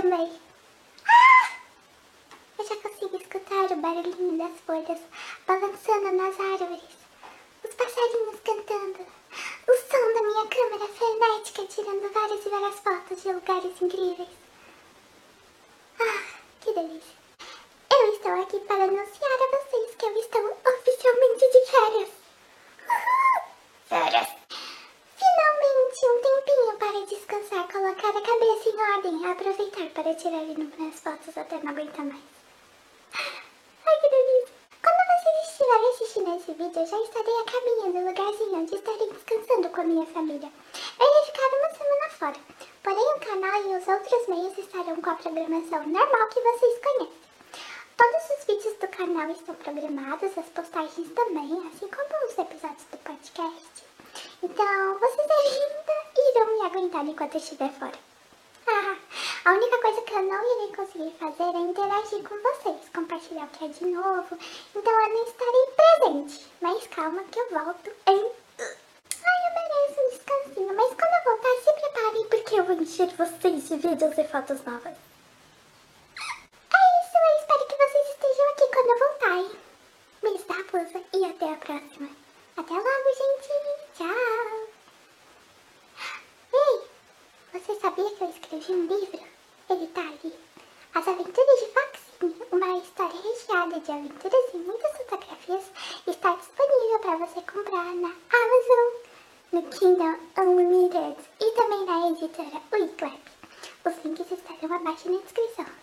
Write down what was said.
bem. Ah! Eu já consigo escutar o barulhinho das folhas balançando nas árvores, os passarinhos cantando, o som da minha câmera frenética tirando várias e várias fotos de lugares incríveis. Ah, que delícia! Eu estou aqui para anunciar a vocês que eu estou colocar a cabeça em ordem, aproveitar para tirar inúmeras fotos até não aguentar mais. Ai, que delícia! Quando vocês estiverem assistindo esse vídeo, eu já estarei a caminho do lugarzinho onde estarei descansando com a minha família. Eu irei ficar uma semana fora, porém o canal e os outros meios estarão com a programação normal que vocês conhecem. Todos os vídeos do canal estão programados, as postagens também, assim como os episódios do podcast. Então, vocês ainda aguentar enquanto eu estiver fora. A única coisa que eu não irei conseguir fazer é interagir com vocês, compartilhar o que é de novo. Então eu não estarei presente. Mas calma que eu volto em... Ai, eu mereço um descansinho. Mas quando eu voltar, se preparem porque eu vou encher vocês de vídeos e fotos novas. É isso, eu espero que vocês estejam aqui quando eu voltar, hein? Beijo da raposa e até a próxima. Até logo, gente. Tchau. Ei, você sabia que eu escrevi um livro? Ele tá ali. As Aventuras de Foxinho, uma história recheada de aventuras e muitas fotografias, está disponível para você comprar na Amazon, no Kindle Unlimited e também na editora Wiclap. Os links estarão abaixo na descrição.